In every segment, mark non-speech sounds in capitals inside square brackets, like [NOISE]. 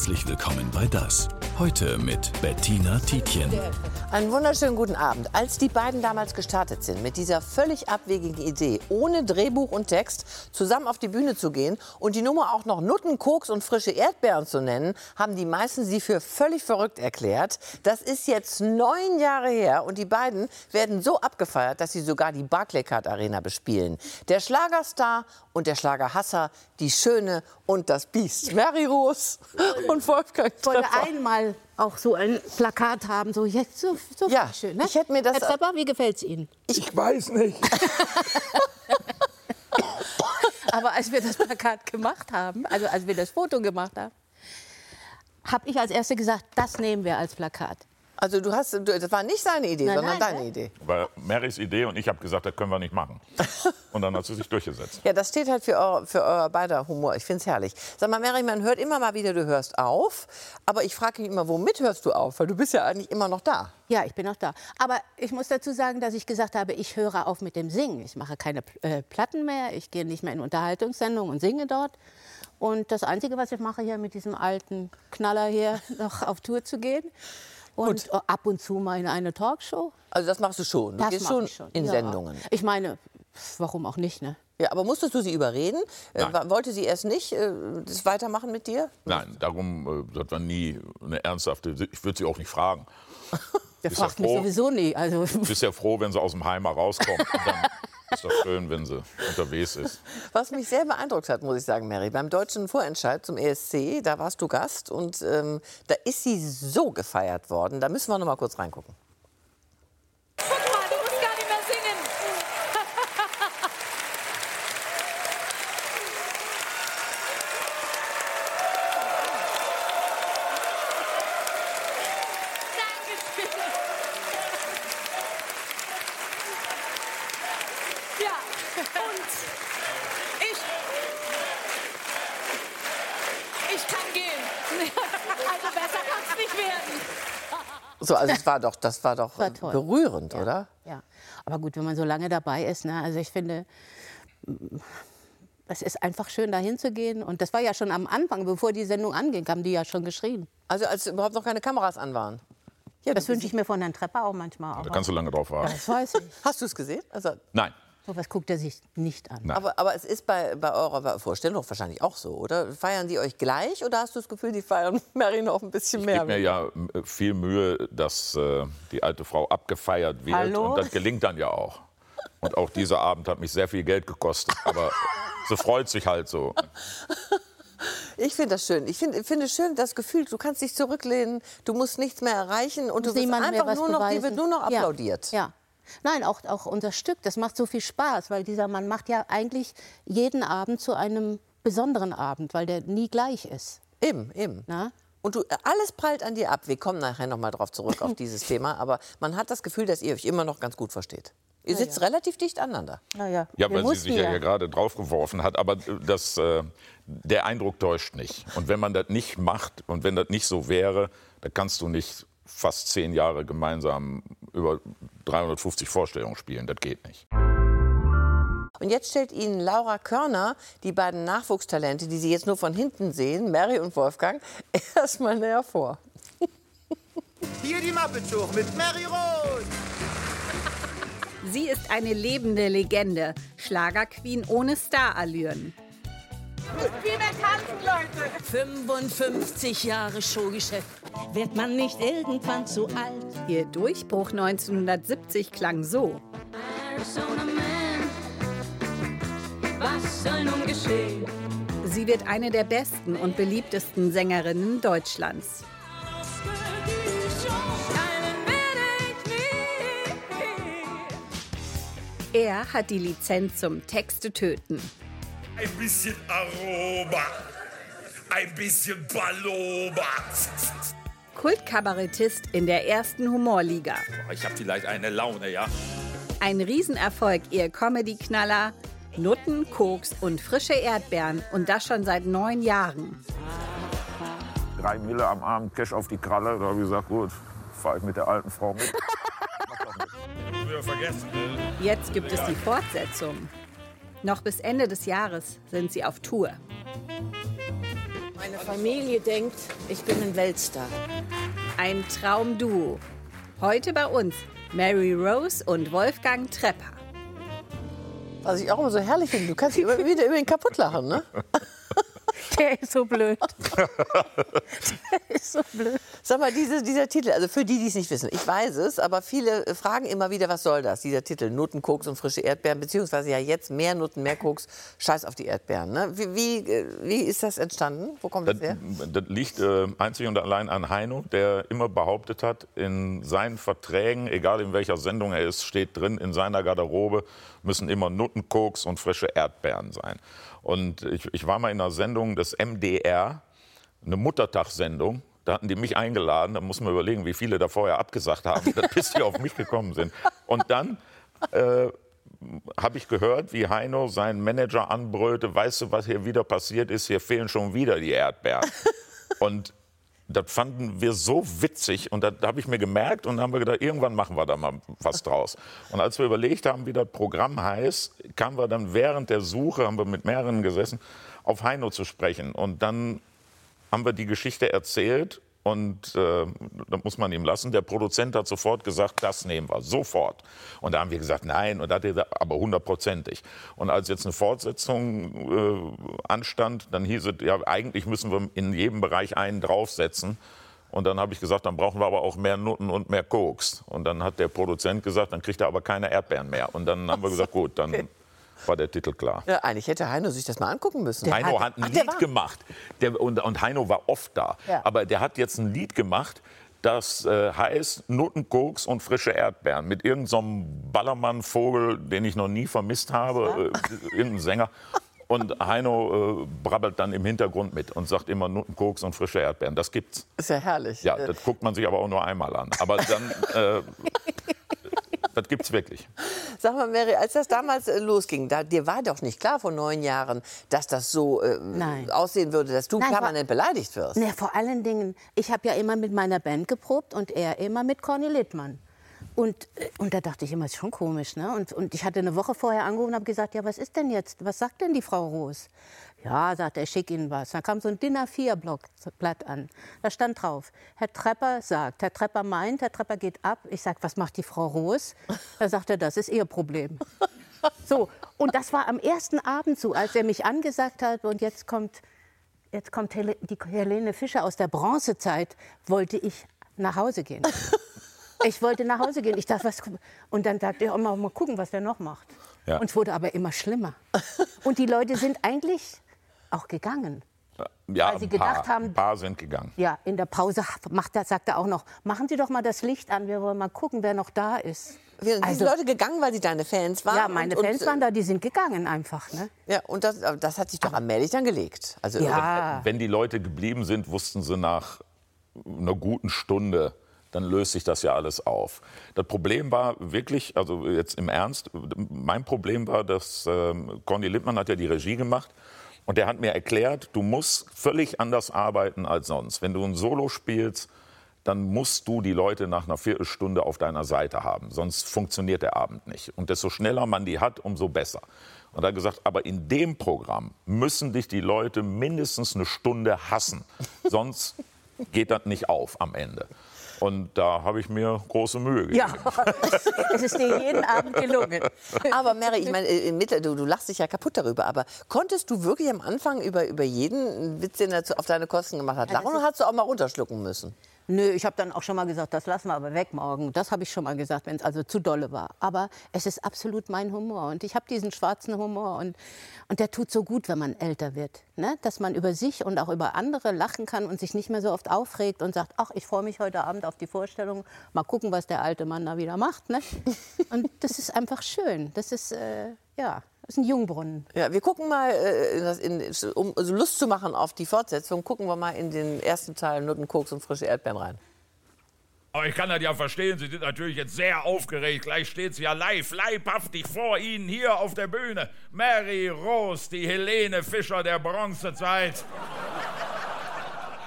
Herzlich willkommen bei Das. Heute mit Bettina Tietjen. Einen wunderschönen guten Abend. Als die beiden damals gestartet sind mit dieser völlig abwegigen Idee, ohne Drehbuch und Text zusammen auf die Bühne zu gehen und die Nummer auch noch Nutten, Koks und frische Erdbeeren zu nennen, haben die meisten sie für völlig verrückt erklärt. Das ist jetzt neun Jahre her und die beiden werden so abgefeiert, dass sie sogar die Barclaycard Arena bespielen. Der Schlagerstar und der Schlagerhasser, die Schöne und das Biest. Mary Rose und Wolfgang Ich wollte Treffer. einmal auch so ein Plakat haben, so jetzt so, so Ja, schön. Ne? ich hätte mir das- Herr Trepper, wie gefällt es Ihnen? Ich weiß nicht. [LAUGHS] Aber als wir das Plakat gemacht haben, also als wir das Foto gemacht haben, habe ich als Erste gesagt, das nehmen wir als Plakat. Also du hast, das war nicht seine Idee, Nein, sondern nein, deine ne? Idee. War Marys Idee und ich habe gesagt, das können wir nicht machen. [LAUGHS] Und dann hat sie sich durchgesetzt. Ja, das steht halt für euer, für euer beider Humor. Ich finde es herrlich. Sag mal, Mary, man hört immer mal wieder, du hörst auf. Aber ich frage mich immer, womit hörst du auf? Weil du bist ja eigentlich immer noch da. Ja, ich bin auch da. Aber ich muss dazu sagen, dass ich gesagt habe, ich höre auf mit dem Singen. Ich mache keine äh, Platten mehr, ich gehe nicht mehr in Unterhaltungssendungen und singe dort. Und das Einzige, was ich mache hier mit diesem alten Knaller hier, [LAUGHS] noch auf Tour zu gehen. Und ab und zu mal in eine Talkshow. Also das machst du schon. Du Das gehst schon, ich schon. in ja. Sendungen. Ich meine, warum auch nicht, ne? Ja, aber musstest du sie überreden? Äh, Nein. wollte sie erst nicht äh, das weitermachen mit dir? Nein, darum, äh, das war nie eine ernsthafte. Ich würde sie auch nicht fragen. Der Ist ja fragt mich froh. sowieso nie. Also, Du bist ja froh, wenn sie aus dem Heimer rauskommt. [LAUGHS] Ist doch schön, wenn sie unterwegs ist. Was mich sehr beeindruckt hat, muss ich sagen, Mary, beim deutschen Vorentscheid zum ESC, da warst du Gast und ähm, da ist sie so gefeiert worden. Da müssen wir noch mal kurz reingucken. Guck mal, du musst gar nicht mehr singen. Dankeschön. Ja, und ich. Ich kann gehen. Also besser kann es nicht werden. So, also das war doch, das war doch War äh, berührend, oder? ja. Aber gut, wenn man so lange dabei ist, ne? also ich finde, es ist einfach schön, da hinzugehen. Und das war ja schon am Anfang, bevor die Sendung anging, haben die ja schon geschrien. Also als überhaupt noch keine Kameras an waren. Ja, Das wünsche ich mir von Herrn Trepper auch manchmal. Da kannst du lange drauf warten. das weiß ich. Hast du es gesehen? Also, Nein. So was guckt er sich nicht an. Aber, aber es ist bei, bei eurer Vorstellung wahrscheinlich auch so, oder? Feiern die euch gleich oder hast du das Gefühl, die feiern [LAUGHS] Mary noch ein bisschen Ich mehr? gebe mir ja äh, viel Mühe, dass äh, die alte Frau abgefeiert wird. Hallo? Und das gelingt dann ja auch. Und auch dieser [LAUGHS] Abend hat mich sehr viel Geld gekostet. Aber sie freut sich halt so. Ich finde das schön. Ich finde finde schön das Gefühl, du kannst dich zurücklehnen, du musst nichts mehr erreichen und du wirst einfach nur noch, dir wird nur noch Ja, applaudiert. Ja. Nein, auch, auch unser Stück, das macht so viel Spaß, weil dieser Mann macht ja eigentlich jeden Abend zu einem besonderen Abend, weil der nie gleich ist. Eben, eben. Na? Und du, alles prallt an dir ab. Wir kommen nachher noch mal drauf zurück auf dieses [LAUGHS] Thema, aber man hat das Gefühl, dass ihr euch immer noch ganz gut versteht. Ihr sitzt relativ dicht aneinander. Naja, Ja, wir weil sie sich ja, hier gerade draufgeworfen hat. Aber das, äh, der Eindruck täuscht nicht. Und wenn man das nicht macht und wenn das nicht so wäre, dann kannst du nicht fast zehn Jahre gemeinsam über 350 Vorstellungen spielen. Das geht nicht. Und jetzt stellt Ihnen Laura Körner die beiden Nachwuchstalente, die Sie jetzt nur von hinten sehen, Mary und Wolfgang, [LAUGHS] erstmal näher vor. Hier die Muppet Show mit Mary Rose. Sie ist eine lebende Legende, Schlagerqueen ohne Starallüren. 55 Jahre Showgeschäft. Wird man nicht irgendwann zu alt? Ihr Durchbruch 1970 klang so. Arizona Man, was soll nun geschehen? Sie wird eine der besten und beliebtesten Sängerinnen Deutschlands. Er hat die Lizenz zum Texte töten. Ein bisschen Aroma, ein bisschen Balloba. Kultkabarettist in der ersten Humorliga. Ich habe vielleicht eine Laune, ja? Ein Riesenerfolg, ihr Comedy-Knaller. Nutten, Koks und frische Erdbeeren. Und das schon seit neun Jahren. Drei Mille am Abend, Cash auf die Kralle. Da habe ich gesagt, gut, fahre ich mit der alten Frau mit. Jetzt gibt es die Fortsetzung. Noch bis Ende des Jahres sind sie auf Tour. Meine Familie denkt, ich bin ein Weltstar. Ein Traumduo. Heute bei uns Mary Rose und Wolfgang Trepper. Was ich auch immer so herrlich finde, du kannst immer wieder über ihn kaputt lachen, ne? [LAUGHS] Der ist so blöd. [LAUGHS] Der ist so blöd. Sag mal, diese, dieser Titel, also für die, die es nicht wissen, ich weiß es, aber viele äh, fragen immer wieder, was soll das, dieser Titel, Nutten, Koks und frische Erdbeeren, beziehungsweise ja jetzt mehr Nutten, mehr Koks, scheiß auf die Erdbeeren. Ne? Wie, wie, äh, wie ist das entstanden? Wo kommt das, Das, her? das liegt äh, einzig und allein an Heino, der immer behauptet hat, in seinen Verträgen, egal in welcher Sendung er ist, steht drin, in seiner Garderobe müssen immer Nutten, Koks und frische Erdbeeren sein. Und ich, ich war mal in einer Sendung des MDR, eine Muttertagssendung. Da hatten die mich eingeladen. Da muss man überlegen, wie viele da vorher abgesagt haben, [LAUGHS] bis die auf mich gekommen sind. Und dann äh, habe ich gehört, wie Heino seinen Manager anbrüllte, weißt du, was hier wieder passiert ist? Hier fehlen schon wieder die Erdbeeren. Und das fanden wir so witzig und da habe ich mir gemerkt und dann haben wir gedacht, irgendwann machen wir da mal was draus. Und als wir überlegt haben, wie das Programm heißt, kamen wir dann während der Suche, haben wir mit mehreren gesessen, auf Heino zu sprechen. Und dann haben wir die Geschichte erzählt und äh, das muss man ihm lassen. Der Produzent hat sofort gesagt, das nehmen wir, sofort. Und da haben wir gesagt, nein, und da hat er gesagt, aber hundertprozentig. Und als jetzt eine Fortsetzung äh, anstand, dann hieß es, ja, eigentlich müssen wir in jedem Bereich einen draufsetzen. Und dann habe ich gesagt, dann brauchen wir aber auch mehr Nutten und mehr Koks. Und dann hat der Produzent gesagt, dann kriegt er aber keine Erdbeeren mehr. Und dann haben wir gesagt, [LAUGHS] gut, dann war der Titel klar. Ja, eigentlich hätte Heino sich das mal angucken müssen. Heino hat ein Ach, der Lied war- gemacht. Der, und, und Heino war oft da. Ja. Aber der hat jetzt ein Lied gemacht, das äh, heißt Nuttenkoks und frische Erdbeeren. Mit irgendeinem Ballermann-Vogel, den ich noch nie vermisst habe. Äh, irgendein Sänger. Und Heino äh, brabbelt dann im Hintergrund mit und sagt immer Nuttenkoks und frische Erdbeeren. Das gibt's. Ist ja herrlich. Ja, das guckt man sich aber auch nur einmal an. Aber dann, äh, [LAUGHS] das gibt's wirklich. Sag mal, Mary, als das damals äh, losging, da, dir war doch nicht klar vor neun Jahren, dass das so äh, aussehen würde, dass du Nein, permanent beleidigt wirst. Na, vor allen Dingen, ich habe ja immer mit meiner Band geprobt und er immer mit Conny Littmann. Und, äh, und da dachte ich immer, ist schon komisch. Ne? Und, und ich hatte eine Woche vorher angerufen und habe gesagt, ja, was ist denn jetzt? Was sagt denn die Frau Roos? Ja, sagt er, schick Ihnen was. Dann kam so ein DIN A4-Blatt an. Da stand drauf, Herr Trepper sagt, Herr Trepper meint, Herr Trepper geht ab. Ich sag, was macht die Frau Roos? Da sagt er, das ist Ihr Problem. So, und das war am ersten Abend so, als er mich angesagt hat und jetzt kommt Jetzt kommt Hel die Helene Fischer aus der Bronzezeit, wollte ich nach Hause gehen. Ich wollte nach Hause gehen. Ich dachte, was, und dann dachte ich, oh, mal, mal gucken, was der noch macht. Ja. Und es wurde aber immer schlimmer. Und die Leute sind eigentlich auch gegangen. Ja, Weil sie ein paar, gedacht haben- ein paar sind gegangen. Ja, in der Pause macht er, sagt er auch noch, machen Sie doch mal das Licht an, wir wollen mal gucken, wer noch da ist. Wir sind Also- Leute gegangen, weil sie deine Fans waren. Ja, meine und, Fans und, waren da, die sind gegangen einfach. Ne? Ja, und das, das hat sich doch allmählich dann gelegt. Also Ja. Wenn die Leute geblieben sind, wussten sie nach einer guten Stunde, dann löst sich das ja alles auf. Das Problem war wirklich, also jetzt im Ernst, mein Problem war, dass ähm, Conny Lippmann hat ja die Regie gemacht und der hat mir erklärt, du musst völlig anders arbeiten als sonst. Wenn du ein Solo spielst, dann musst du die Leute nach einer Viertelstunde auf deiner Seite haben. Sonst funktioniert der Abend nicht. Und desto schneller man die hat, umso besser. Und er hat gesagt, aber in dem Programm müssen dich die Leute mindestens eine Stunde hassen. Sonst geht das nicht auf am Ende. Und da habe ich mir große Mühe gegeben. Ja, [LAUGHS] es ist dir jeden Abend gelungen. Aber Mary, ich meine, äh, im Mittel, du, du lachst dich ja kaputt darüber, aber konntest du wirklich am Anfang über, über jeden Witz, den er zu- auf deine Kosten gemacht hat, lachen oder hast du auch mal runterschlucken müssen? Nö, ich habe dann auch schon mal gesagt, das lassen wir aber weg morgen. Das habe ich schon mal gesagt, wenn es also zu dolle war. Aber es ist absolut mein Humor. Und ich habe diesen schwarzen Humor. Und, und der tut so gut, wenn man älter wird. Ne? Dass man über sich und auch über andere lachen kann und sich nicht mehr so oft aufregt und sagt, ach, ich freue mich heute Abend auf die Vorstellung. Mal gucken, was der alte Mann da wieder macht. Ne? [LAUGHS] Und das ist einfach schön. Das ist, äh, ja, ist ein Jungbrunnen. Ja, wir gucken mal, äh, um Lust zu machen auf die Fortsetzung, gucken wir mal in den ersten Teil Nutten, Koks und frische Erdbeeren rein. Aber ich kann das ja verstehen, Sie sind natürlich jetzt sehr aufgeregt. Gleich steht sie ja live, leibhaftig vor Ihnen hier auf der Bühne. Mary Rose, die Helene Fischer der Bronzezeit.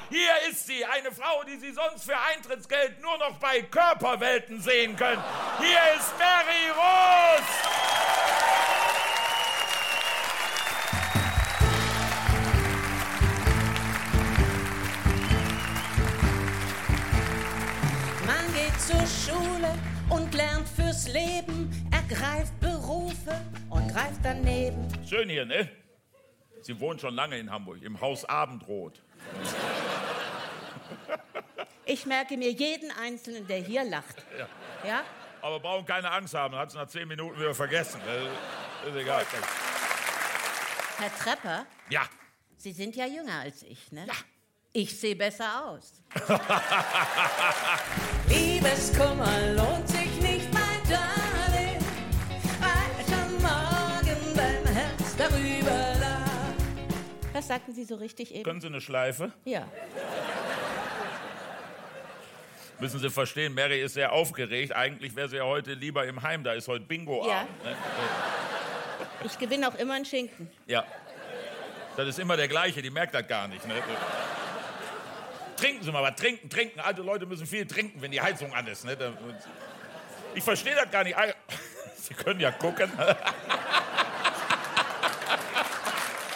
Hier ist sie, eine Frau, die Sie sonst für Eintrittsgeld nur noch bei Körperwelten sehen können. Hier ist Mary Rose! Zur Schule und lernt fürs Leben, ergreift Berufe und greift daneben. Schön hier, ne? Sie wohnen schon lange in Hamburg, im Haus Abendrot. Ich merke mir jeden Einzelnen, der hier lacht. Ja. Ja? Aber brauchen keine Angst haben, hat es nach zehn Minuten wieder vergessen. Äh, Ist egal. Herr Trepper, Ja, Sie sind ja jünger als ich, ne? Ja. Ich sehe besser aus. [LAUGHS] Liebeskummer lohnt sich nicht, mein Darling, weil schon morgen dein Herz darüber lag. Was sagten Sie so richtig eben? können Sie eine Schleife? Ja. Müssen Sie verstehen, Mary ist sehr aufgeregt. Eigentlich wäre sie ja heute lieber im Heim, da ist heute Bingo-Abend. Ja. Ne? Ich gewinne auch immer einen Schinken. Ja. Das ist immer der gleiche, die merkt das gar nicht. Ne? Trinken Sie mal was, trinken, trinken. Alte Leute müssen viel trinken, wenn die Heizung an ist. Ne? Ich verstehe das gar nicht. [LAUGHS] Sie können ja gucken. [LAUGHS]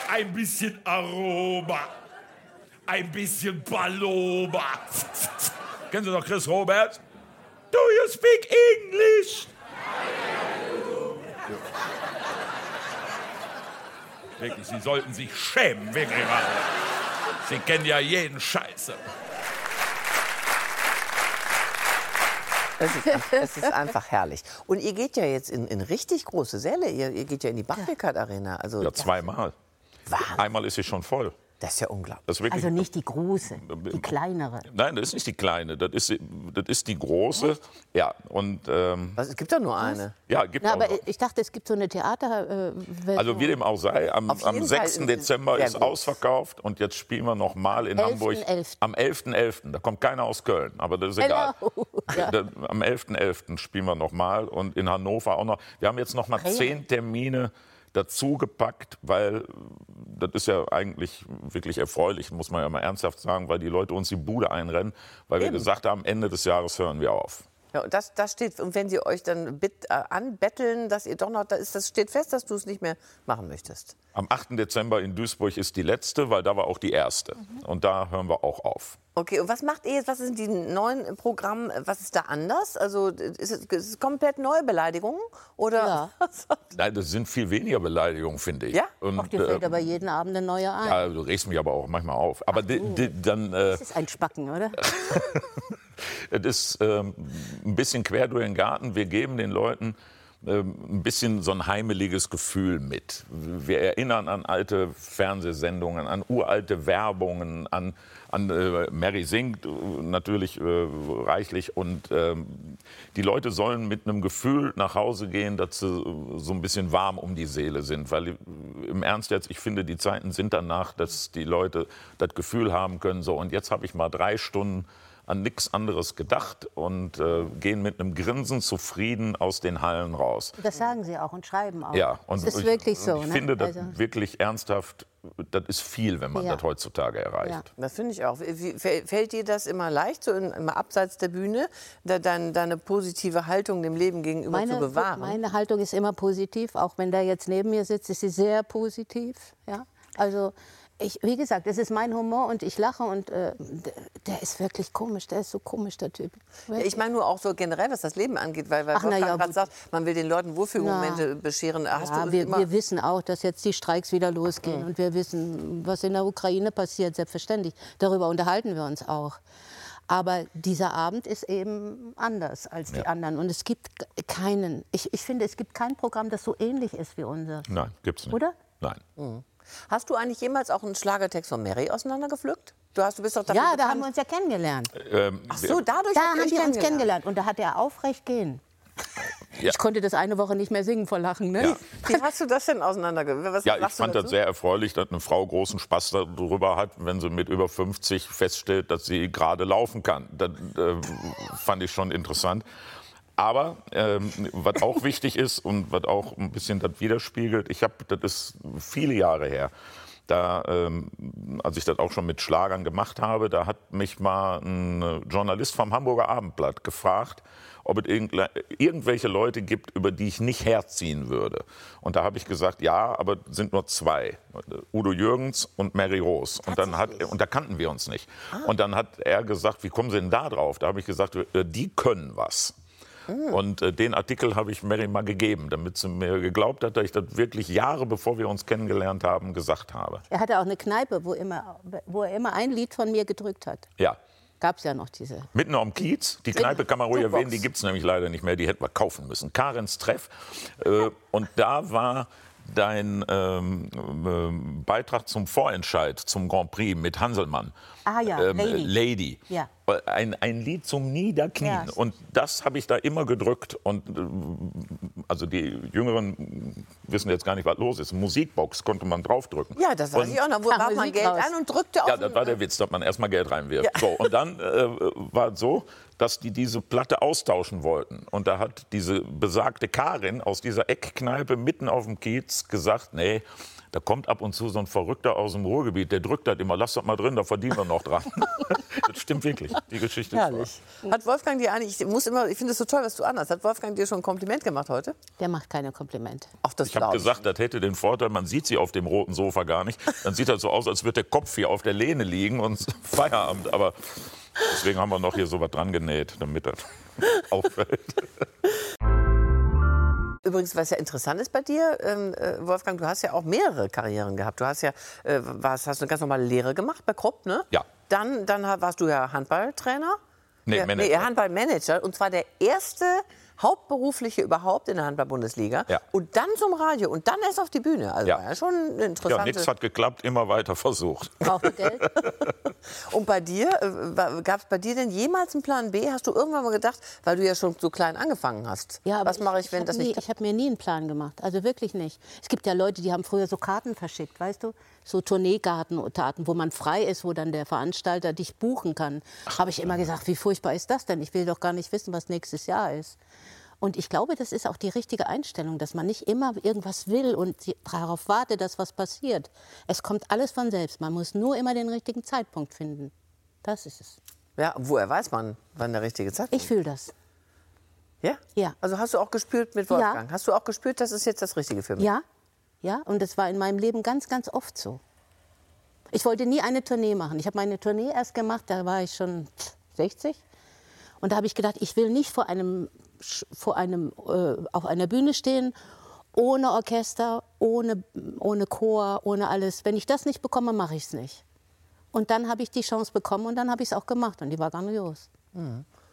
Ein bisschen Aroma. Ein bisschen Paloma. [LAUGHS] Kennen Sie noch Chris Roberts? Do you speak English? Wirklich, Sie sollten sich schämen, wirklich mal. Sie kennen ja jeden Scheiße. Es ist, es ist einfach herrlich. Und ihr geht ja jetzt in, in richtig große Säle. Ihr, ihr geht ja in die Barricade Arena. Also, Ja, zweimal. Einmal ist sie schon voll. Das ist ja unglaublich. Ist wirklich, Also nicht die große, die kleinere. Nein, das ist nicht die kleine, das ist, das ist die große. Ja, und ähm, Was, es gibt doch nur eine. ja, gibt Na, auch. aber ich dachte, es gibt so eine Theater. Äh, Also wie dem auch sei, am, am jeden 6. Fall Dezember ist gut. ausverkauft und jetzt spielen wir noch mal in 11.11.. Hamburg am 11.11. Da kommt keiner aus Köln, aber das ist egal. [LAUGHS] Ja. Am 11.11. spielen wir noch mal und in Hannover auch noch. Wir haben jetzt noch mal zehn Termine dazu gepackt, weil das ist ja eigentlich wirklich erfreulich, muss man ja mal ernsthaft sagen, weil die Leute uns die Bude einrennen, weil wir gesagt haben, Ende des Jahres hören wir auf. Ja, und das, das steht, und wenn sie euch dann bitt, äh, anbetteln, dass ihr doch noch, da ist, das steht fest, dass du es nicht mehr machen möchtest. Am 8. Dezember in Duisburg ist die letzte, weil da war auch die erste. Und da hören wir auch auf. Okay, und was macht ihr jetzt? Was sind die neuen Programme? Was ist da anders? Also ist es, ist es komplett neue Beleidigungen? Oder? Ja. [LAUGHS] Nein, das sind viel weniger Beleidigungen, finde ich. Ja? Und, Ach, dir fällt äh, aber jeden Abend eine neue ein. ja, du regst mich aber auch manchmal auf. Aber di, dann, äh, Das ist ein Spacken, oder? [LAUGHS] [LAUGHS] es ist ähm, ein bisschen quer durch den Garten. Wir geben den Leuten ähm, ein bisschen so ein heimeliges Gefühl mit. Wir erinnern an alte Fernsehsendungen, an uralte Werbungen, an, an äh, Mary singt äh, natürlich äh, reichlich. Und ähm, die Leute sollen mit einem Gefühl nach Hause gehen, dass sie äh, so ein bisschen warm um die Seele sind. Weil äh, im Ernst jetzt, ich finde, die Zeiten sind danach, dass die Leute das Gefühl haben können, so und jetzt habe ich mal drei Stunden an nichts anderes gedacht und äh, gehen mit einem Grinsen zufrieden aus den Hallen raus. Das sagen sie auch und schreiben auch. Ja, und das ist ich, wirklich so. Ich ne? finde das Also, wirklich ernsthaft, das ist viel, wenn man Ja. das heutzutage erreicht. Ja. Das finde ich auch. Fällt dir das immer leicht, so in, immer abseits der Bühne, da, dein, deine positive Haltung dem Leben gegenüber zu meine, bewahren? meine Haltung ist immer positiv, auch wenn der jetzt neben mir sitzt, ist sie sehr positiv. Ja? Also ich, wie gesagt, es ist mein Humor und ich lache und äh, der, der ist wirklich komisch, der ist so komisch, der Typ. Ja, Ich meine nur auch so generell, was das Leben angeht, weil, weil Wolfgang ja, gerade sagt, man will den Leuten Wohlfühlmomente bescheren. Hast Ja, du wir, wir wissen auch, dass jetzt die Streiks wieder losgehen und wir wissen, was in der Ukraine passiert, selbstverständlich. Darüber unterhalten wir uns auch. Aber dieser Abend ist eben anders als die Ja. anderen. Und es gibt keinen, ich, ich finde, es gibt kein Programm, das so ähnlich ist wie unser. Nein, gibt's nicht. Oder? Nein. Hast du eigentlich jemals auch einen Schlagertext von Mary auseinandergepflückt? Du, hast, du bist doch dafür Ja, da haben wir uns ja kennengelernt. Ähm, Ach so, dadurch Da haben wir uns kennengelernt. kennengelernt. Und da hat er aufrecht gehen. [LAUGHS] Ja. Ich konnte das eine Woche nicht mehr singen vor Lachen. Ne? Ja. Wie hast du das denn auseinandergewürzt? Was Ja, ich fand das sehr erfreulich, dass eine Frau großen Spaß darüber hat, wenn sie mit über 50 feststellt, dass sie gerade laufen kann. Das äh, fand ich schon interessant. Aber ähm, was auch wichtig ist und was auch ein bisschen das widerspiegelt, ich habe, das ist viele Jahre her, da, ähm, als ich das auch schon mit Schlagern gemacht habe, da hat mich mal ein Journalist vom Hamburger Abendblatt gefragt, ob es irgend- irgendwelche Leute gibt, über die ich nicht herziehen würde. Und da habe ich gesagt, ja, aber es sind nur zwei, Udo Jürgens und Mary Rose. Und, dann hat, und da kannten wir uns nicht. Und dann hat er gesagt, wie kommen Sie denn da drauf? Da habe ich gesagt, äh, die können was. Und äh, den Artikel habe ich Mary mal gegeben, damit sie mir geglaubt hat, dass ich das wirklich Jahre bevor wir uns kennengelernt haben, gesagt habe. Er hatte auch eine Kneipe, wo, immer, wo er immer ein Lied von mir gedrückt hat. Ja. Gab es ja noch diese. Mitten am Kiez, die Kneipe kann man ruhig erwähnen, die gibt es nämlich leider nicht mehr, die hätten wir kaufen müssen. Karens Treff. Äh, und da war dein ähm, ähm, Beitrag zum Vorentscheid, zum Grand Prix mit Hanselmann. Ah ja, Ähm, Lady. Lady. Ja. Ein, ein Lied zum Niederknien. Ja. Und das habe ich da immer gedrückt. Und äh, also die Jüngeren wissen jetzt gar nicht, was los ist. Musikbox konnte man draufdrücken. Ja, das weiß ich auch noch. Wo warf man Geld raus. an und drückte auf ja, das war der Witz, dass man erstmal Geld reinwirft. Ja. So, und dann äh, war es so, dass die diese Platte austauschen wollten. Und da hat diese besagte Karin aus dieser Eckkneipe mitten auf dem Kiez gesagt, nee, da kommt ab und zu so ein Verrückter aus dem Ruhrgebiet, der drückt das immer, lass das mal drin, da verdienen wir noch dran. [LAUGHS] das stimmt wirklich, die Geschichte ist Herrlich. Hat Wolfgang dir eigentlich, ich muss immer, ich finde es so toll, was du anhast. Hat Wolfgang dir schon ein Kompliment gemacht heute? Der macht keine Komplimente. Ach, das Ich habe gesagt, das hätte den Vorteil, man sieht sie auf dem roten Sofa gar nicht. Dann sieht das so aus, als würde der Kopf hier auf der Lehne liegen und [LAUGHS] Feierabend. Aber deswegen haben wir noch hier so was dran genäht, damit das [LAUGHS] auffällt. Übrigens, was ja interessant ist bei dir, ähm, äh, Wolfgang, du hast ja auch mehrere Karrieren gehabt. Du hast ja äh, warst, hast eine ganz normale Lehre gemacht bei Krupp, ne? Ja. Dann, dann warst du ja Handballtrainer. Nee, ja, Manager. Nee, Handballmanager. Und zwar der erste hauptberufliche überhaupt in der Handball-Bundesliga. Ja. Und dann zum Radio und dann erst auf die Bühne. Also Ja. war ja schon eine Ja, nichts hat geklappt, immer weiter versucht. Ihr Geld? [LAUGHS] Und bei dir, gab es bei dir denn jemals einen Plan B? Hast du irgendwann mal gedacht, weil du ja schon so klein angefangen hast? Ja, aber Was mache ich, wenn hab das nie, nicht Ich habe mir nie einen Plan gemacht. Also wirklich nicht. Es gibt ja Leute, die haben früher so Karten verschickt, weißt du? So Tourneekarten, wo man frei ist, wo dann der Veranstalter dich buchen kann. Habe ich immer gesagt, wie furchtbar ist das denn? Ich will doch gar nicht wissen, was nächstes Jahr ist. Und ich glaube, das ist auch die richtige Einstellung, dass man nicht immer irgendwas will und darauf wartet, dass was passiert. Es kommt alles von selbst. Man muss nur immer den richtigen Zeitpunkt finden. Das ist es. Ja, woher weiß man, wann der richtige Zeitpunkt Ich fühle das. Ja? Ja. Also hast du auch gespürt mit Wolfgang? Hast du auch gespürt, das ist jetzt das Richtige für mich? Ja, ja, und das war in meinem Leben ganz, ganz oft so. Ich wollte nie eine Tournee machen. Ich habe meine Tournee erst gemacht, da war ich schon 60. Und da habe ich gedacht, ich will nicht vor einem, vor einem, äh, auf einer Bühne stehen, ohne Orchester, ohne, ohne Chor, ohne alles. Wenn ich das nicht bekomme, mache ich es nicht. Und dann habe ich die Chance bekommen und dann habe ich es auch gemacht und die war grandios.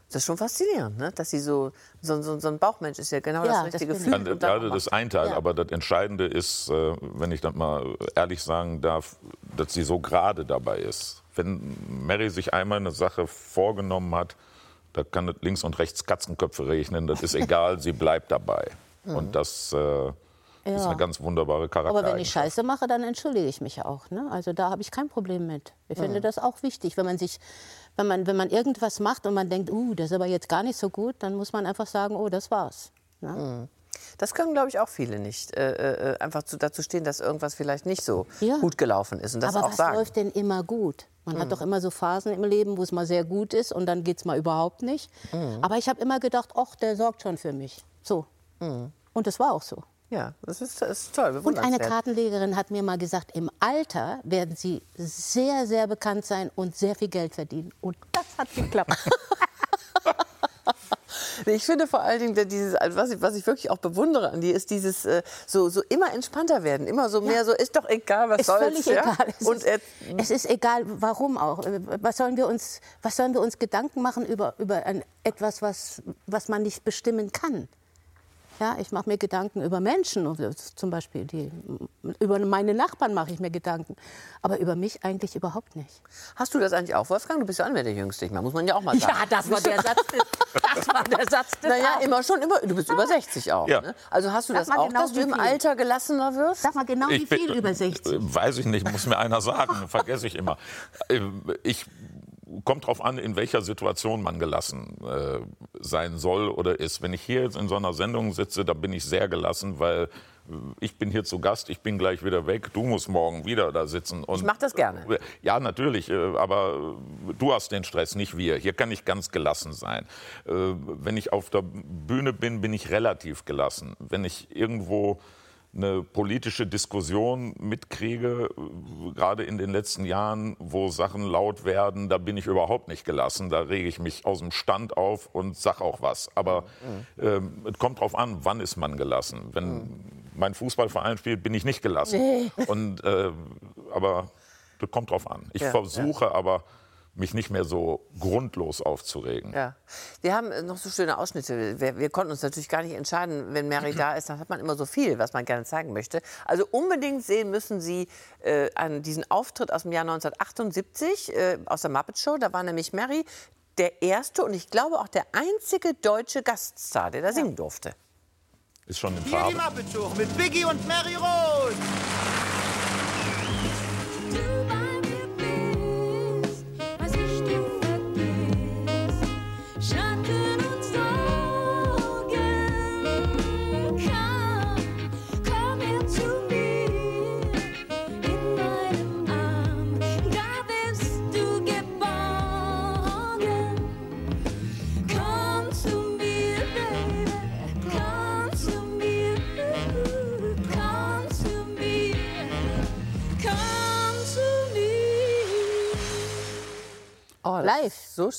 Das ist schon faszinierend, ne? dass sie so, so, so, so ein Bauchmensch ist ja genau Ja, das richtige. Gefühl. Kann, und gerade das macht. ein Teil, Ja. aber das Entscheidende ist, äh, wenn ich das mal ehrlich sagen darf, dass sie so gerade dabei ist. Wenn Mary sich einmal eine Sache vorgenommen hat, da kann es links und rechts Katzenköpfe regnen, das ist egal, sie bleibt dabei. Und das äh, ist Ja. eine ganz wunderbare Aber wenn ich. Scheiße mache, dann entschuldige ich mich auch. Ne? Also da habe ich kein Problem mit. Ich finde das auch wichtig, wenn man sich, wenn man, wenn man irgendwas macht und man denkt, uh, das ist aber jetzt gar nicht so gut, dann muss man einfach sagen, oh, das war's. Ne? Das können, glaube ich, auch viele nicht. Äh, äh, einfach zu, dazu stehen, dass irgendwas vielleicht nicht so Ja. gut gelaufen ist. Und das aber auch was sagen. läuft denn immer gut? Man hat doch immer so Phasen im Leben, wo es mal sehr gut ist und dann geht es mal überhaupt nicht. Aber ich habe immer gedacht, ach, der sorgt schon für mich. So. Und das war auch so. Ja, das ist, das ist toll. Und eine. Kartenlegerin hat mir mal gesagt, im Alter werden Sie sehr, sehr bekannt sein und sehr viel Geld verdienen. Und das hat geklappt. [LAUGHS] Ich finde vor allen Dingen, dieses, also was, ich, was ich wirklich auch bewundere an dir, ist dieses äh, so, so immer entspannter werden. Immer so mehr so, ist doch egal, was ist soll's. völlig ja? egal. Es, Und ist, es ist egal, warum auch. Äh, Was sollen wir uns, was sollen wir uns Gedanken machen über, über ein, etwas, was, was man nicht bestimmen kann? Ja, ich mache mir Gedanken über Menschen, zum Beispiel die, über meine Nachbarn mache ich mir Gedanken, aber über mich eigentlich überhaupt nicht. hast du das eigentlich auch, Wolfgang? Du bist ja auch nicht mehr der Jüngste. Muss man ja auch mal sagen. Ja, das war der Satz. Das war der Satz des Naja, immer schon, immer, du bist über 60 auch. Ja. Ne? Also hast du Sag das mal auch, genau, dass du wie im viel. Alter gelassener wirst? Sag mal genau, wie Ich bin- viel über 60? Äh, Weiß ich nicht, muss mir einer sagen, [LAUGHS] vergesse ich immer. Äh, Ich kommt drauf an, in welcher Situation man gelassen äh, sein soll oder ist. Wenn ich hier jetzt in so einer Sendung sitze, da bin ich sehr gelassen, weil ich bin hier zu Gast, ich bin gleich wieder weg, du musst morgen wieder da sitzen. Und, Ich mach das gerne. Ja, natürlich, äh, aber du hast den Stress, nicht wir. Hier kann ich ganz gelassen sein. Äh, Wenn ich auf der Bühne bin, bin ich relativ gelassen. Wenn ich irgendwo eine politische Diskussion mitkriege, gerade in den letzten Jahren, wo Sachen laut werden, da bin ich überhaupt nicht gelassen. Da rege ich mich aus dem Stand auf und sag auch was. Aber ähm, es kommt drauf an, wann ist man gelassen. Wenn mein Fußballverein spielt, bin ich nicht gelassen. Nee. Und, äh, aber das kommt drauf an. Ich Ja, versuche aber, mich nicht mehr so grundlos aufzuregen. Ja. Wir haben äh, noch so schöne Ausschnitte. Wir, wir konnten uns natürlich gar nicht entscheiden, wenn Mary da ist, dann hat man immer so viel, was man gerne zeigen möchte. Also unbedingt sehen müssen Sie äh, an diesen Auftritt aus dem Jahr 1978 äh, aus der Muppet Show. Da war nämlich Mary der erste und ich glaube auch der einzige deutsche Gaststar, der da singen durfte. Ist schon in Hier die Farbe. Muppet Show mit Biggie und Mary Rose. Live. So.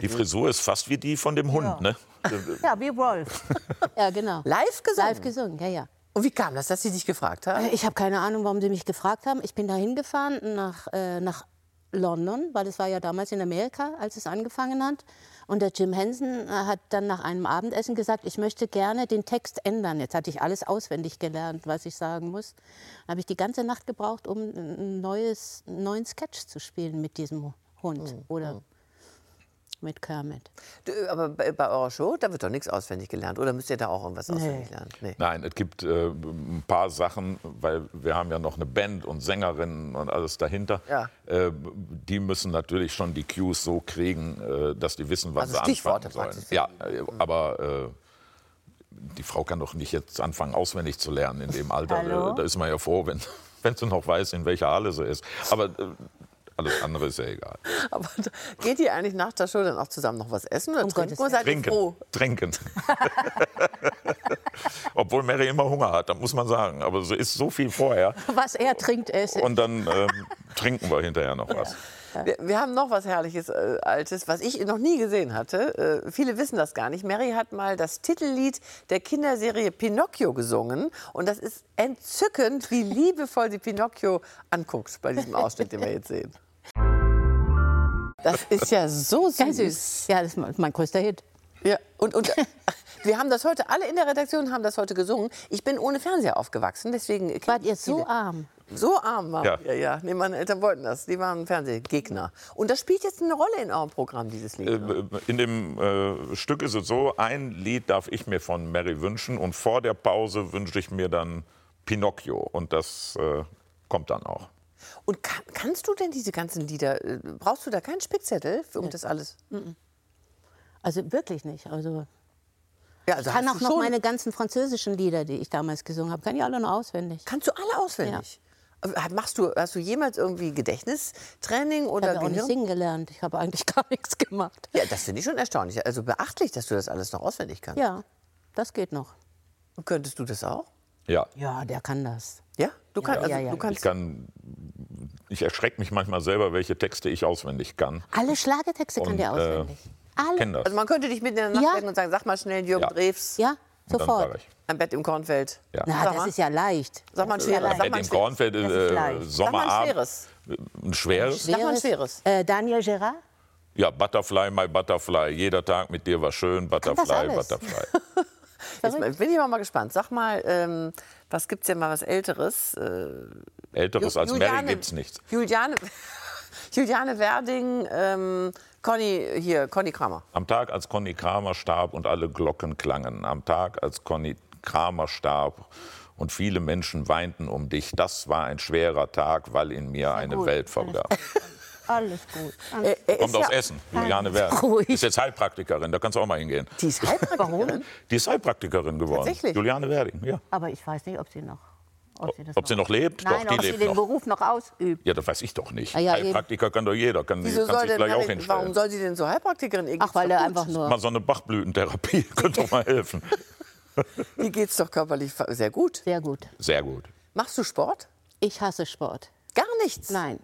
Die Frisur ist fast wie die von dem Hund, ne? [LAUGHS] Ja, wie Wolf. [LAUGHS] ja, genau. Live gesungen? Live gesungen, ja, ja. Und wie kam das, dass Sie dich gefragt haben? Äh, Ich habe keine Ahnung, warum sie mich gefragt haben. Ich bin da hingefahren nach, äh, nach London, weil es war ja damals in Amerika, als es angefangen hat. Und der Jim Henson äh, hat dann nach einem Abendessen gesagt, ich möchte gerne den Text ändern. Jetzt hatte ich alles auswendig gelernt, was ich sagen muss. Dann habe ich die ganze Nacht gebraucht, um ein neues, einen neuen Sketch zu spielen mit diesem Hund oder mit Kermit. Du, Aber bei, bei eurer Show, da wird doch nichts auswendig gelernt. Oder müsst ihr da auch irgendwas auswendig lernen? Nee. Nein, es gibt äh, ein paar Sachen, weil wir haben ja noch eine Band und Sängerinnen und alles dahinter. Ja. Äh, die müssen natürlich schon die Cues so kriegen, äh, dass die wissen, was Also sie Stichworte anfangen sollen. praktisch. Ja, äh, aber äh, die Frau kann doch nicht jetzt anfangen, auswendig zu lernen in dem Alter. Hallo? Äh, Da ist man ja froh, wenn, [LAUGHS] wenn sie noch weiß, in welcher Halle sie ist. Aber alles andere ist ja egal. [LAUGHS] Aber geht ihr eigentlich nach der Show dann auch zusammen noch was essen oder Um trinken? Oder seid Trinken. froh? Trinken. [LAUGHS] Obwohl Mary immer Hunger hat, das muss man sagen. Aber so ist so viel vorher. Was er trinkt, esse. Und dann ähm, trinken wir hinterher noch was. Wir, wir haben noch was Herrliches, äh, Altes, was ich noch nie gesehen hatte. Äh, viele wissen das gar nicht. Mary hat mal das Titellied der Kinderserie Pinocchio gesungen. Und das ist entzückend, wie liebevoll sie Pinocchio anguckt bei diesem Ausschnitt, den wir jetzt sehen. Das ist ja so [LAUGHS] süß. Ganz süß. Ja, das ist mein größter Hit. Ja, und, und [LAUGHS] wir haben das heute, alle in der Redaktion haben das heute gesungen. Ich bin ohne Fernseher aufgewachsen, deswegen... Wart ihr so viele. arm? So arm waren Ja. wir, ja. Nee, meine Eltern wollten das. Die waren Fernsehgegner. Und das spielt jetzt eine Rolle in eurem Programm, dieses Lied. ne? Äh, In dem äh, Stück ist es so, ein Lied darf ich mir von Mary wünschen und vor der Pause wünsche ich mir dann Pinocchio und das äh, kommt dann auch. Und kann, kannst du denn diese ganzen Lieder, äh, brauchst du da keinen Spickzettel, um das alles? Also wirklich nicht. Also Ja, also ich kann auch noch schon- meine ganzen französischen Lieder, die ich damals gesungen habe, kann ich alle noch auswendig. Kannst du alle auswendig? Aber Machst du, hast du jemals irgendwie Gedächtnistraining Ich oder habe ja auch nicht Gehirn? singen gelernt. Ich habe eigentlich [LAUGHS] gar nichts gemacht. Ja, das finde ich schon erstaunlich. Also beachtlich, dass du das alles noch auswendig kannst. Ja, das geht noch. Und könntest du das auch? Ja, Ja, der kann das. Ja? Du, kann, Ja, also, ja, ja. du ich kannst. kann, ich erschrecke mich manchmal selber, welche Texte ich auswendig kann. Alle Schlagertexte kann der äh, auswendig. Alle. Kenn das. Also man könnte dich mitten in der Nacht Ja. und sagen, sag mal schnell Jürgen Ja. Drews, ja, sofort. ein Bett im Kornfeld. Ja. Na, Sag das mal. ist ja leicht. Sag mal ein schweres. mal Bett ein im. Kornfeld, äh, leicht. Sag mal ein Sommerabend. schweres. Ein schweres? Sag mal ein schweres. Äh, Daniel Gerard? Ja, Butterfly, my Butterfly. Jeder Tag mit dir war schön. Butterfly. Butterfly. [LAUGHS] Jetzt bin ich mal gespannt. Sag mal, ähm, was gibt's denn mal was Älteres? Äh, Älteres als Mary Juliane- gibt's nichts. Juliane, [LAUGHS] Juliane Werding, ähm, Conny, hier, Conny Kramer. Am Tag, als Conny Kramer starb und alle Glocken klangen. Am Tag, als Conny Kramer starb und viele Menschen weinten um dich. Das war ein schwerer Tag, weil in mir eine gut. Welt vergab. [LAUGHS] Alles gut. Er Kommt aus ja, Essen, Juliane Werth. Ruhig. Ist jetzt Heilpraktikerin, da kannst du auch mal hingehen. Die ist Heilpraktikerin. [LAUGHS] Die ist Heilpraktikerin geworden. Tatsächlich? Juliane Werding, ja. Aber ich weiß nicht, ob sie noch. Ob sie, Ob sie noch lebt? Nein, Doch, die ob sie lebt den noch. Beruf noch ausübt. Ja, das weiß ich doch nicht. Ah, ja, eben. Heilpraktiker kann doch jeder, kann, Wieso kann soll sich gleich auch hinstellen. warum soll sie denn so Heilpraktikerin? Ihr Ach, weil er einfach nur. Mal so eine Bachblütentherapie [LAUGHS] könnte doch mal helfen. [LAUGHS] Dir geht's doch körperlich sehr gut. Sehr gut. Sehr gut. Machst du Sport? Ich hasse Sport. Gar nichts. Nein.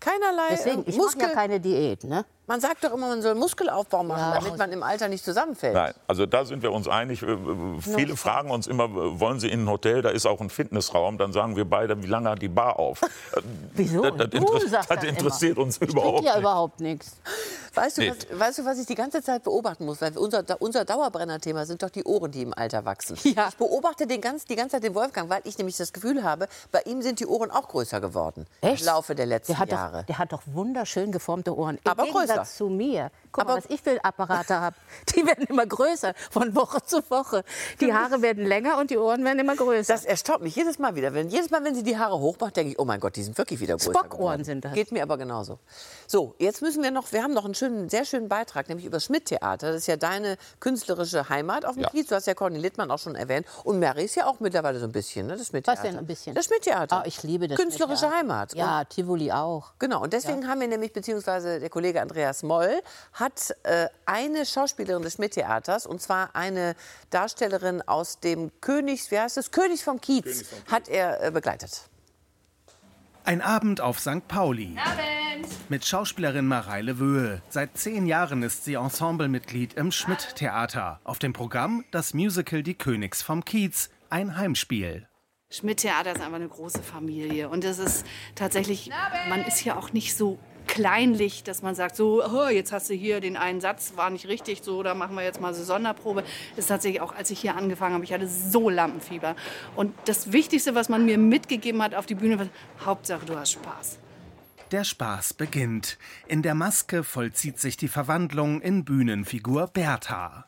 Keinerlei Deswegen, äh, ich mache Muskel. ja keine Diät. Ne? Man sagt doch immer, man soll Muskelaufbau machen, Ja. damit man im Alter nicht zusammenfällt. Nein, also da sind wir uns einig. Äh, äh, Viele fragen uns immer, äh, wollen Sie in ein Hotel? Da ist auch ein Fitnessraum. Dann sagen wir beide, wie lange hat die Bar auf? [LAUGHS] Wieso? Das, das, Du interess- sagst das interessiert uns Ich überhaupt ja nicht. überhaupt nichts. Weißt du, Nee. was, weißt du, was ich die ganze Zeit beobachten muss? Weil unser, unser Dauerbrenner-Thema sind doch die Ohren, die im Alter wachsen. Ja. Ich beobachte den ganz, die ganze Zeit den Wolfgang, weil ich nämlich das Gefühl habe, bei ihm sind die Ohren auch größer geworden Echt? im Laufe der letzten Der hat, Jahre. doch, der hat doch wunderschön geformte Ohren. Im Aber größer. Zu mir. Guck Aber- mal, was ich für Apparate habe. [LAUGHS] Die werden immer größer, von Woche zu Woche. Die Haare werden länger und die Ohren werden immer größer. Das erstaunt mich jedes Mal wieder. Wenn, jedes Mal, wenn sie die Haare hochmacht, denke ich, oh mein Gott, die sind wirklich wieder größer Spockohren sind das. Geht mir aber genauso. So, jetzt müssen wir noch, wir haben noch einen schönen, sehr schönen Beitrag, nämlich über das Schmidt-Theater. Das ist ja deine künstlerische Heimat auf dem Ja. Kiez. Du hast ja Conny Littmann auch schon erwähnt. Und Mary ist ja auch mittlerweile so ein bisschen, ne? Das Schmidt-Theater. Was denn ein bisschen? Das Schmidt-Theater. Ah, ich liebe das. Künstlerische. Heimat. Ja, Tivoli auch. Genau, und deswegen haben wir nämlich, beziehungsweise der Kollege Andreas Moll hat äh, eine Schauspielerin des Schmidt-Theaters, und zwar eine Darstellerin aus dem Königs, wie heißt es, Königs vom Kiez, hat er äh, begleitet. Ein Abend auf St. Pauli. Mit Schauspielerin Mareile Wöhe. Seit zehn Jahren ist sie Ensemblemitglied im Schmidt-Theater. Auf dem Programm das Musical Die Königs vom Kiez. Ein Heimspiel. Schmidt-Theater ist einfach eine große Familie. Und es ist tatsächlich, man ist ja auch nicht so kleinlich, dass man sagt, so, oh, jetzt hast du hier den einen Satz, war nicht richtig, so, da machen wir jetzt mal so Sonderprobe. Das ist tatsächlich auch, als ich hier angefangen habe, ich hatte so Lampenfieber. Und das Wichtigste, was man mir mitgegeben hat auf die Bühne, war, Hauptsache, du hast Spaß. Der Spaß beginnt. In der Maske vollzieht sich die Verwandlung in Bühnenfigur Bertha.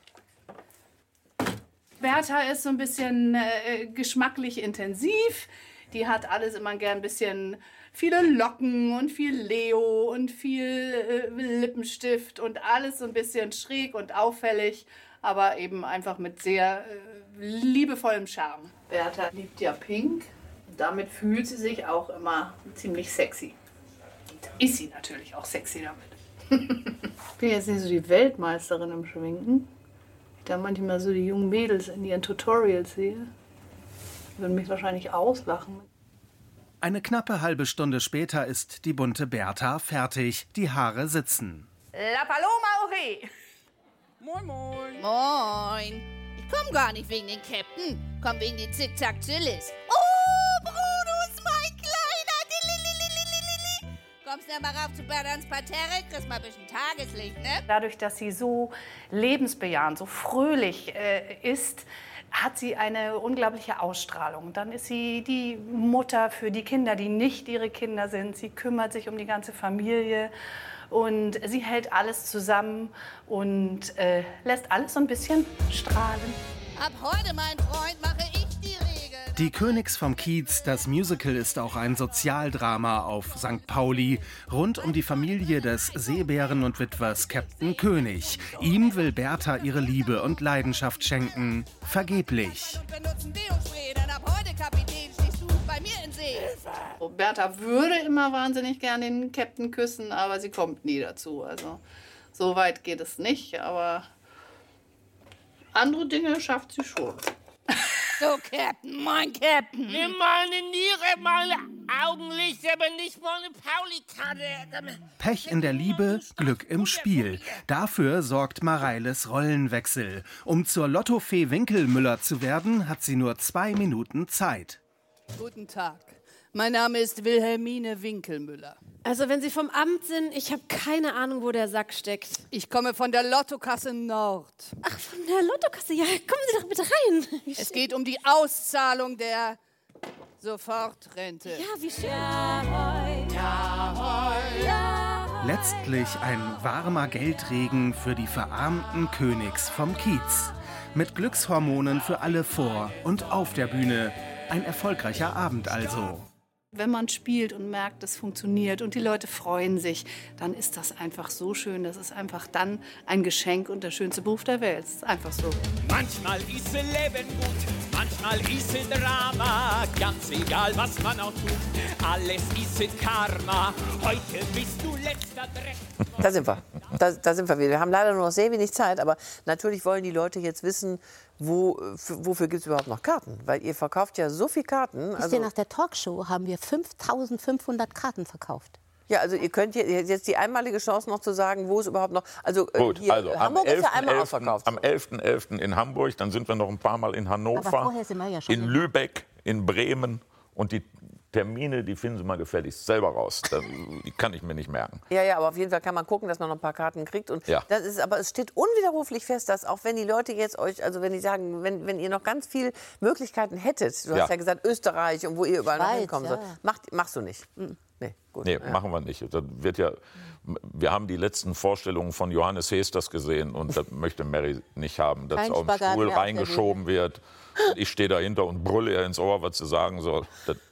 Bertha ist so ein bisschen äh, geschmacklich intensiv. Die hat alles immer gern ein bisschen viele Locken und viel Leo und viel äh, Lippenstift und alles so ein bisschen schräg und auffällig, aber eben einfach mit sehr äh, liebevollem Charme. Bertha liebt ja Pink. Und damit fühlt sie sich auch immer ziemlich sexy. Und ist sie natürlich auch sexy damit. ich bin jetzt nicht so die Weltmeisterin im Schminken ich da manchmal so die jungen Mädels in ihren Tutorials sehe, würden mich wahrscheinlich auslachen. Eine knappe halbe Stunde später ist die bunte Bertha fertig. Die Haare sitzen. La Paloma Ori. Moin, moin. Moin. Ich komm gar nicht wegen den Captain. Komm wegen den Zickzack-Zillis. Oh, Brutus, mein Kleiner. Kommst du mal rauf zu Bernards Parterre? Kriegst mal ein bisschen Tageslicht, ne? Dadurch, dass sie so lebensbejahend, so fröhlich äh, ist, hat sie eine unglaubliche Ausstrahlung. Dann ist sie die Mutter für die Kinder, die nicht ihre Kinder sind. Sie kümmert sich um die ganze Familie und sie hält alles zusammen und äh, lässt alles so ein bisschen strahlen. Ab heute, mein Freund, Regeln. Die Königs vom Kiez, das Musical ist auch ein Sozialdrama auf St. Pauli rund um die Familie des Seebären und Witwers Captain König. Ihm will Bertha ihre Liebe und Leidenschaft schenken. Vergeblich. Benutzen Deo-Spray, denn ab heute, Kapitän, stehst du bei mir in See. So, Bertha würde immer wahnsinnig gern den Captain küssen, aber sie kommt nie dazu. Also so weit geht es nicht, aber andere Dinge schafft sie schon. So, Captain, mein Captain. Nimm meine Niere, meine Augenlicht, aber nicht meine Pauli-Karte. Pech in der Liebe, Glück im Spiel. Dafür sorgt Mareiles Rollenwechsel. Um zur Lottofee Winkelmüller zu werden, hat sie nur zwei Minuten Zeit. Guten Tag. Mein Name ist Wilhelmine Winkelmüller. Also wenn Sie vom Amt sind, ich habe keine Ahnung, wo der Sack steckt. Ich komme von der Lottokasse Nord. Ach, von der Lottokasse. Ja, kommen Sie doch bitte rein. Wie Es schön. geht um die Auszahlung der Sofortrente. Ja, wie schön. Letztlich ein warmer Geldregen für die verarmten Königs vom Kiez. Mit Glückshormonen für alle vor und auf der Bühne. Ein erfolgreicher Abend also. Wenn man spielt und merkt, es funktioniert und die Leute freuen sich, dann ist das einfach so schön. Das ist einfach dann ein Geschenk und der schönste Beruf der Welt. Es ist einfach so. Manchmal ist Leben gut, manchmal ist Drama. Ganz egal, was man auch tut, alles ist Karma. Heute bist du letzter Dreck. Da sind wir. Da, da sind wir wieder. Wir haben leider nur noch sehr wenig Zeit, aber natürlich wollen die Leute jetzt wissen, wo, wofür gibt es überhaupt noch Karten? Weil ihr verkauft ja so viel Karten. Wisst Also, ihr, nach der Talkshow haben wir 5500 Karten verkauft. ja, also ihr könnt jetzt die einmalige Chance noch zu sagen, wo es überhaupt noch. Also äh, Gut, hier, also am Hamburg ist ja einmal 11.11. ausverkauft. am 11.11. in Hamburg, dann sind wir noch ein paar Mal in Hannover, Aber vorher sind wir ja schon in in- Lübeck, in Bremen und die Termine, die finden Sie mal gefälligst selber raus. Die kann ich mir nicht merken. Ja, ja, aber auf jeden Fall kann man gucken, dass man noch ein paar Karten kriegt. Und Ja. das ist, aber es steht unwiderruflich fest, dass auch wenn die Leute jetzt euch, also wenn die sagen, wenn, wenn ihr noch ganz viel Möglichkeiten hättet, du Ja. hast ja gesagt Österreich und wo ihr überall noch Schweiz, hinkommen ja. sollt, macht, machst du nicht. Nee, gut. Nee, ja. machen wir nicht. Das wird ja, wir haben die letzten Vorstellungen von Johannes Hesters gesehen und das [LAUGHS] möchte Mary nicht haben, dass Kein auf den Spagat Stuhl reingeschoben wird. Und ich stehe dahinter und brülle ihr ins Ohr, was sie sagen soll. Das,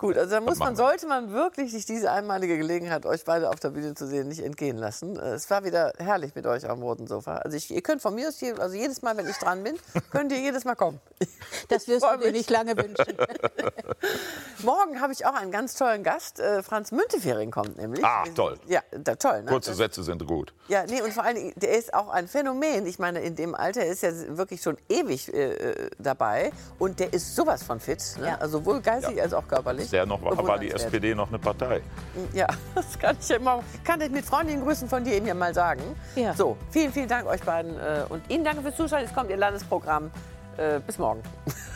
Gut, also da muss man, sollte man wirklich sich diese einmalige Gelegenheit, euch beide auf der Bühne zu sehen, nicht entgehen lassen. Äh, Es war wieder herrlich mit euch am roten Sofa. Also ich, ihr könnt von mir aus, je- also jedes Mal, wenn ich dran bin, [LAUGHS] könnt ihr jedes Mal kommen. Das wirst [LAUGHS] du dir mich. nicht lange wünschen. [LAUGHS] Morgen habe ich auch einen ganz tollen Gast. Äh, Franz Müntefering kommt nämlich. Ah, toll. Ja, da, toll. Ne? kurze Sätze sind gut. Ja, nee, und vor allen Dingen, der ist auch ein Phänomen. Ich meine, in dem Alter ist er wirklich schon ewig äh, äh, dabei. Und der ist sowas von fit. Ne? Ja. Also sowohl geistig als auch körperlich. Der noch, war die Bewundernswert. SPD noch eine Partei? Ja, [LAUGHS] das kann ich ja immer, kann ich mit freundlichen Grüßen von dir eben ja mal sagen. Ja. So, vielen, vielen Dank euch beiden. äh, Und Ihnen danke fürs Zuschauen. Jetzt kommt Ihr Landesprogramm. Äh, Bis morgen. [LAUGHS]